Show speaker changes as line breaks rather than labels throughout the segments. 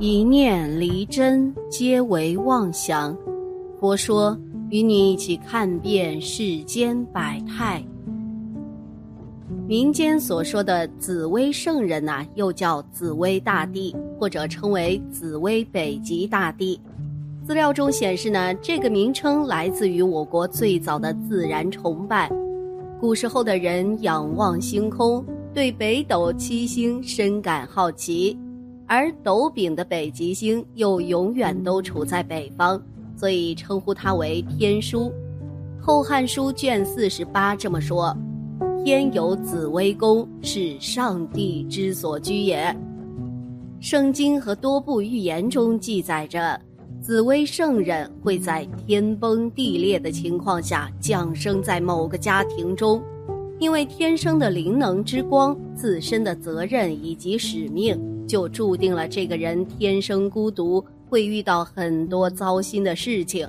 一念离真，皆为妄想。佛说，与你一起看遍世间百态。民间所说的紫薇圣人呐，又叫紫薇大帝，或者称为紫薇北极大帝。资料中显示呢，这个名称来自于我国最早的自然崇拜。古时候的人仰望星空，对北斗七星深感好奇。而斗柄的北极星又永远都处在北方，所以称呼它为天枢。《后汉书》卷四十八这么说：“天有紫微宫，是上帝之所居也。”圣经和多部预言中记载着，紫薇圣人会在天崩地裂的情况下降生在某个家庭中，因为天生的灵能之光、自身的责任以及使命。就注定了这个人天生孤独，会遇到很多糟心的事情。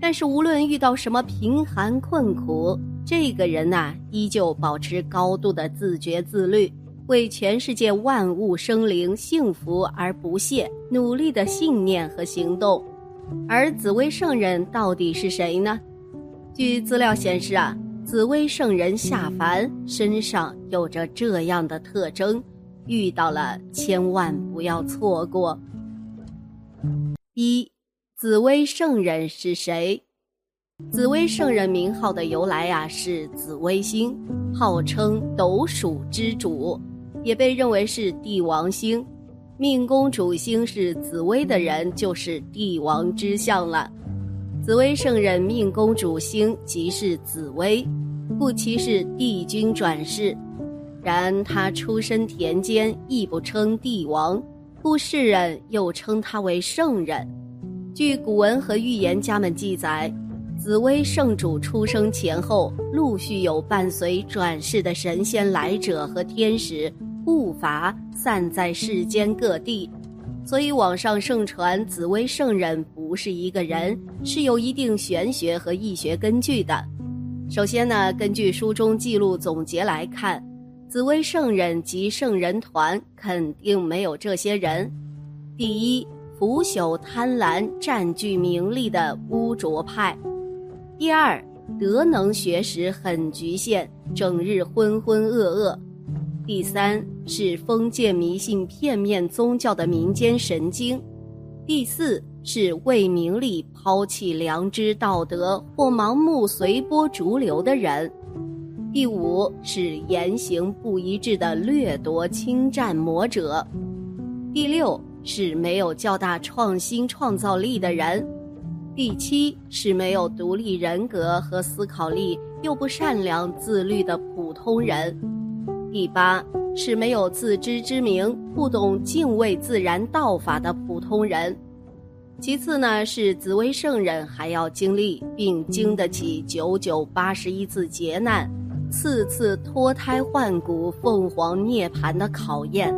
但是无论遇到什么贫寒困苦，这个人呐，依旧保持高度的自觉自律，为全世界万物生灵幸福而不懈努力的信念和行动。而紫薇圣人到底是谁呢？据资料显示啊，紫薇圣人下凡身上有着这样的特征。遇到了，千万不要错过。一，紫薇圣人是谁？紫薇圣人名号的由来呀，是紫微星，号称斗数之主，也被认为是帝王星。命宫主星是紫薇的人，就是帝王之相了。紫薇圣人命宫主星即是紫薇，故其是帝君转世。然他出身田间，亦不称帝王，故世人又称他为圣人。据古文和预言家们记载，紫薇圣主出生前后，陆续有伴随转世的神仙来者和天使护法散在世间各地，所以网上盛传紫薇圣人不是一个人，是有一定玄学和易学根据的。首先呢，根据书中记录总结来看。紫薇圣人及圣人团肯定没有这些人。第一，腐朽贪婪、占据名利的污浊派；第二，德能学识很局限，整日浑浑噩噩；第三是封建迷信、片面宗教的民间神经；第四是为名利抛弃良知道德或盲目随波逐流的人。第五是言行不一致的掠夺侵占魔者，第六是没有较大创新创造力的人，第七是没有独立人格和思考力又不善良自律的普通人，第八是没有自知之明不懂敬畏自然道法的普通人，其次呢是紫薇圣人还要经历并经得起九九八十一次劫难。次次脱胎换骨、凤凰涅槃的考验，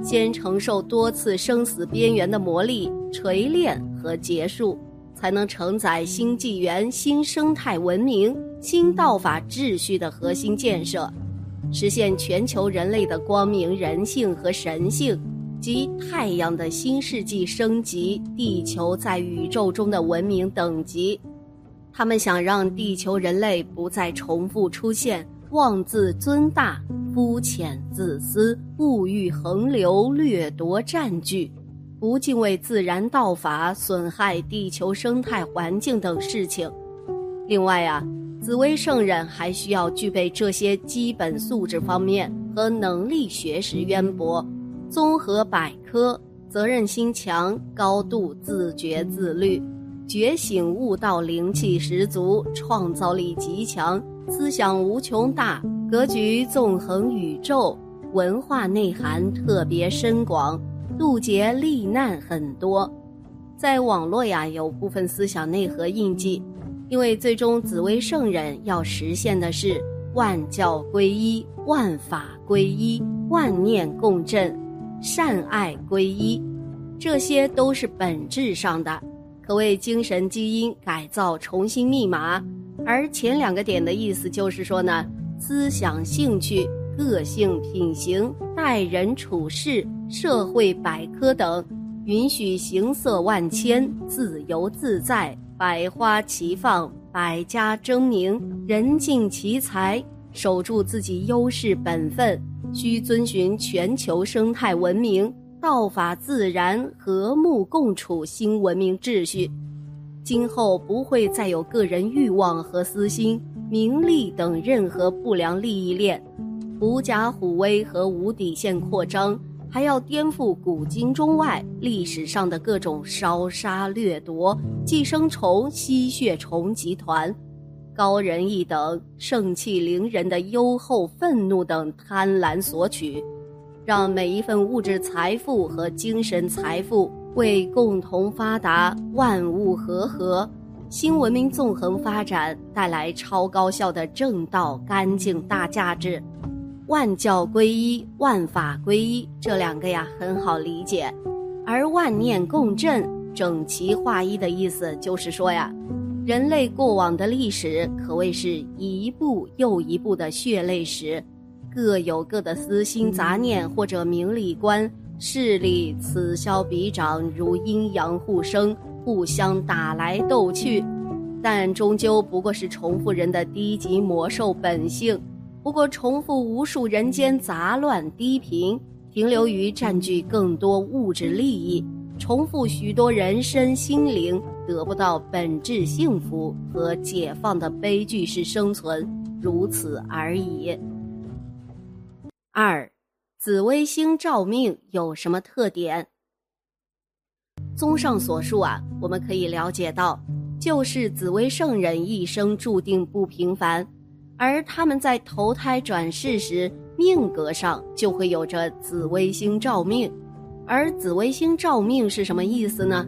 先承受多次生死边缘的磨砺、锤炼和结束，才能承载新纪元、新生态文明、新道法秩序的核心建设，实现全球人类的光明人性和神性，及太阳的新世纪升级、地球在宇宙中的文明等级。他们想让地球人类不再重复出现妄自尊大、肤浅自私、物欲横流、掠夺占据、不敬畏自然道法、损害地球生态环境等事情。另外啊，紫薇圣人还需要具备这些基本素质方面和能力，学识渊博，综合百科，责任心强，高度自觉自律。觉醒悟道，灵气十足，创造力极强，思想无穷大，格局纵横宇宙，文化内涵特别深广，渡劫历难很多，在网络呀有部分思想内核印记，因为最终紫薇圣人要实现的是万教归一、万法归一、万念共振、善爱归一，这些都是本质上的。可谓精神基因改造重新密码，而前两个点的意思就是说呢，思想、兴趣、个性、品行、待人处事、社会百科等，允许形色万千，自由自在，百花齐放，百家争鸣，人尽其才，守住自己优势本分，需遵循全球生态文明、道法自然、和睦共处新文明秩序。今后不会再有个人欲望和私心、名利等任何不良利益链，狐假虎威和无底线扩张。还要颠覆古今中外历史上的各种烧杀掠夺、寄生虫、吸血虫集团，高人一等、盛气凌人的优厚愤怒等贪婪索取，让每一份物质财富和精神财富为共同发达、万物和合、新文明纵横发展带来超高效的正道、干净大价值。万教归一，万法归一，这两个呀很好理解，而万念共振、整齐划一的意思就是说呀，人类过往的历史可谓是一步又一步的血泪史，各有各的私心杂念或者名利观势力，此消彼长，如阴阳互生，互相打来斗去，但终究不过是重复人的低级魔兽本性。不过，重复无数人间杂乱低频，停留于占据更多物质利益，重复许多人身心灵得不到本质幸福和解放的悲剧式生存，如此而已。二，紫微星照命有什么特点？综上所述啊，我们可以了解到，就是紫微圣人一生注定不平凡。而他们在投胎转世时，命格上就会有着紫微星照命。而紫微星照命是什么意思呢？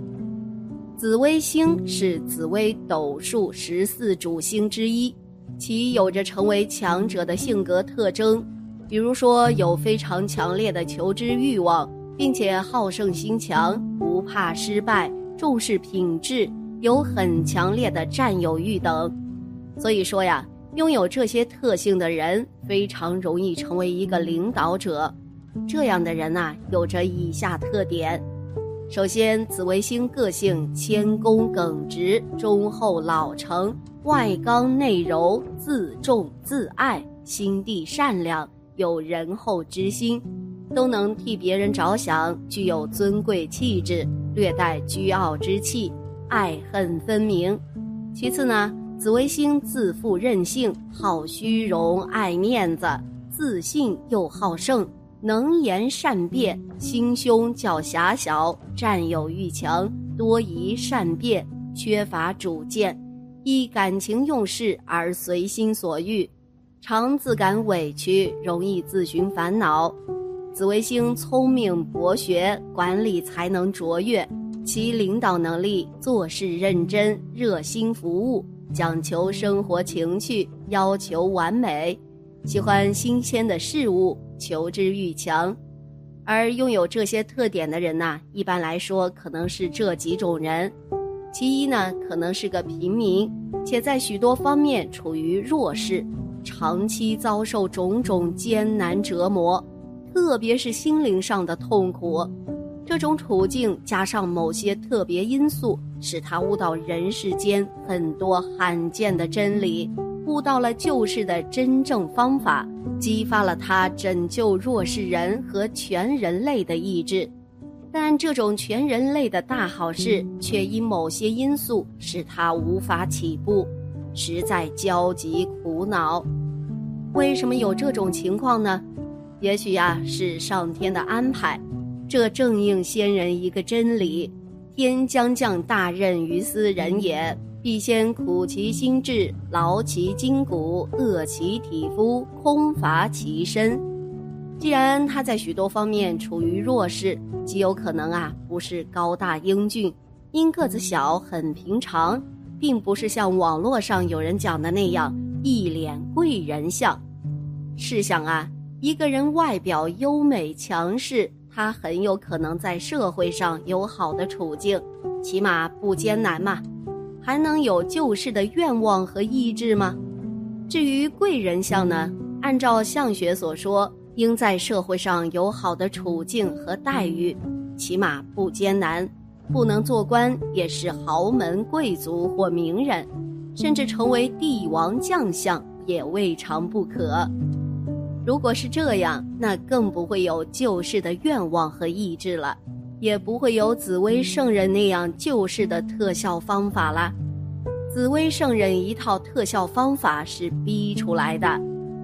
紫微星是紫微斗数十四主星之一，其有着成为强者的性格特征，比如说有非常强烈的求知欲望，并且好胜心强，不怕失败，重视品质，有很强烈的占有欲等。所以说呀。拥有这些特性的人非常容易成为一个领导者。这样的人呐，有着以下特点：首先，紫微星个性谦恭耿直、忠厚老成、外刚内柔、自重自爱、心地善良、有仁厚之心，都能替别人着想，具有尊贵气质，略带倨傲之气，爱恨分明。其次呢？紫微星自负任性，好虚荣，爱面子，自信又好胜，能言善辩，心胸较狭小，占有欲强，多疑善变，缺乏主见，依感情用事而随心所欲，常自感委屈，容易自寻烦恼。紫微星聪明博学，管理才能卓越，其领导能力，做事认真，热心服务。讲求生活情趣，要求完美，喜欢新鲜的事物，求知欲强，而拥有这些特点的人呐，一般来说可能是这几种人：其一呢，可能是个平民，且在许多方面处于弱势，长期遭受种种艰难折磨，特别是心灵上的痛苦。这种处境加上某些特别因素，使他悟到人世间很多罕见的真理，悟到了救世的真正方法，激发了他拯救弱势人和全人类的意志。但这种全人类的大好事，却因某些因素使他无法起步，实在焦急苦恼。为什么有这种情况呢？也许呀，是上天的安排。这正应先人一个真理：天将降大任于斯人也，必先苦其心志，劳其筋骨，饿其体肤，空乏其身。既然他在许多方面处于弱势，极有可能啊不是高大英俊，因个子小很平常，并不是像网络上有人讲的那样一脸贵人相。试想啊，一个人外表优美强势。他很有可能在社会上有好的处境，起码不艰难嘛，还能有救世的愿望和意志吗？至于贵人相呢？按照相学所说，应在社会上有好的处境和待遇，起码不艰难，不能做官也是豪门贵族或名人，甚至成为帝王将相也未尝不可。如果是这样，那更不会有救世的愿望和意志了，也不会有紫薇圣人那样救世的特效方法了。紫薇圣人一套特效方法是逼出来的，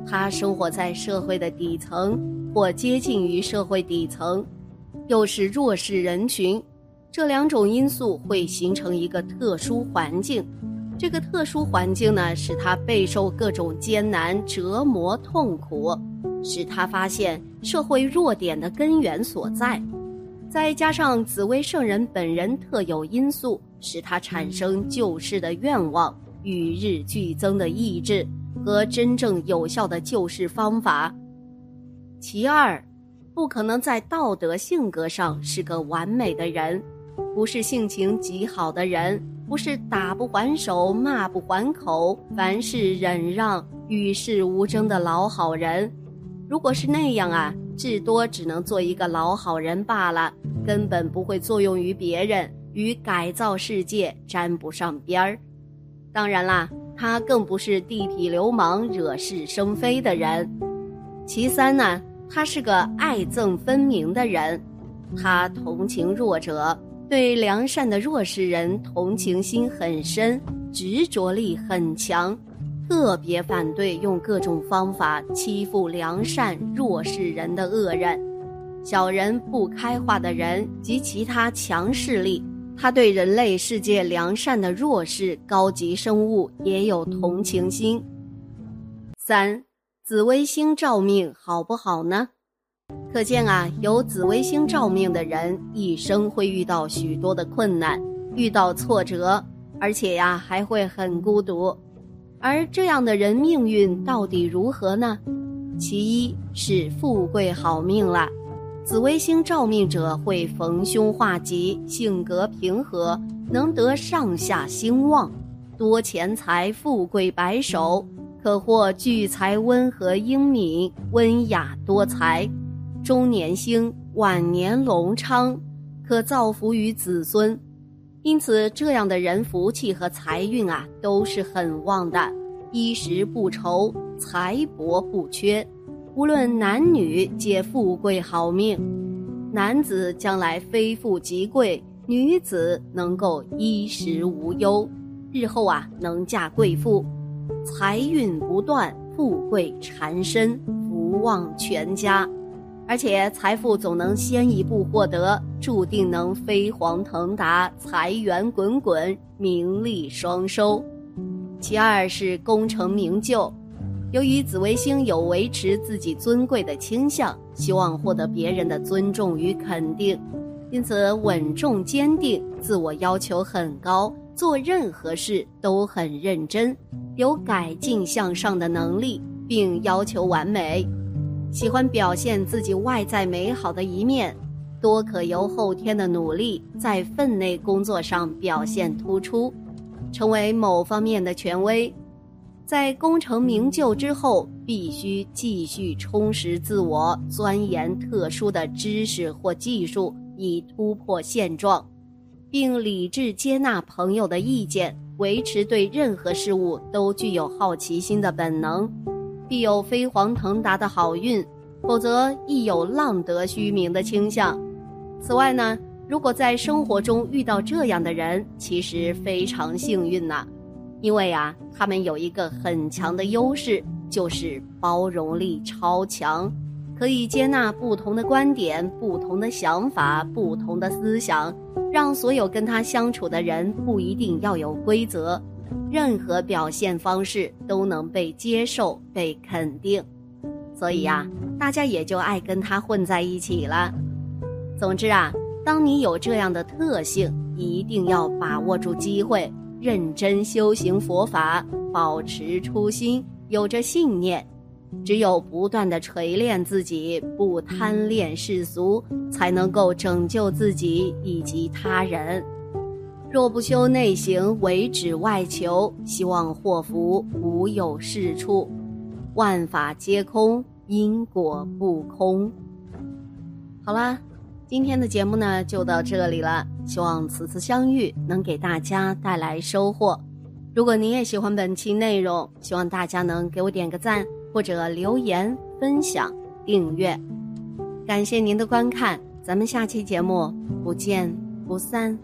他生活在社会的底层或接近于社会底层，又是弱势人群，这两种因素会形成一个特殊环境。这个特殊环境呢，使他备受各种艰难折磨、痛苦。使他发现社会弱点的根源所在，再加上紫薇圣人本人特有因素，使他产生救世的愿望、与日俱增的意志和真正有效的救世方法。其二，不可能在道德性格上是个完美的人，不是性情极好的人，不是打不还手、骂不还口、凡事忍让、与世无争的老好人。如果是那样啊，至多只能做一个老好人罢了，根本不会作用于别人，与改造世界沾不上边儿。当然啦，他更不是地痞流氓、惹是生非的人。其三呢，他是个爱憎分明的人，他同情弱者，对良善的弱势人同情心很深，执着力很强。特别反对用各种方法欺负良善弱势人的恶人、小人、不开化的人及其他强势力。他对人类世界良善的弱势高级生物也有同情心。三，紫微星照命好不好呢？可见啊，有紫微星照命的人一生会遇到许多的困难，遇到挫折，而且呀还会很孤独。而这样的人命运到底如何呢？其一是富贵好命了，紫微星照命者会逢凶化吉，性格平和，能得上下兴旺，多钱财，富贵白首，可获聚财，温和英敏，温雅多才，中年兴，晚年隆昌，可造福于子孙。因此，这样的人福气和财运啊，都是很旺的，衣食不愁，财帛不缺，无论男女皆富贵好命。男子将来非富即贵，女子能够衣食无忧，日后啊能嫁贵妇，财运不断，富贵缠身，福旺全家。而且财富总能先一步获得，注定能飞黄腾达，财源滚滚，名利双收。其二是功成名就，由于紫微星有维持自己尊贵的倾向，希望获得别人的尊重与肯定，因此稳重坚定，自我要求很高，做任何事都很认真，有改进向上的能力，并要求完美。喜欢表现自己外在美好的一面，多可由后天的努力在分内工作上表现突出，成为某方面的权威。在功成名就之后，必须继续充实自我，钻研特殊的知识或技术，以突破现状，并理智接纳朋友的意见，维持对任何事物都具有好奇心的本能。必有飞黄腾达的好运，否则亦有浪得虚名的倾向。此外呢，如果在生活中遇到这样的人，其实非常幸运呐，因为啊，他们有一个很强的优势，就是包容力超强，可以接纳不同的观点、不同的想法、不同的思想，让所有跟他相处的人不一定要有规则。任何表现方式都能被接受、被肯定，所以呀，大家也就爱跟他混在一起了。总之啊，当你有这样的特性，一定要把握住机会，认真修行佛法，保持初心，有着信念。只有不断的锤炼自己，不贪恋世俗，才能够拯救自己以及他人。若不修内行，唯指外求，希望祸福无有是处。万法皆空，因果不空。好啦。今天的节目呢就到这里了，希望此次相遇能给大家带来收获。如果您也喜欢本期内容，希望大家能给我点个赞，或者留言、分享、订阅。感谢您的观看，咱们下期节目不见不散。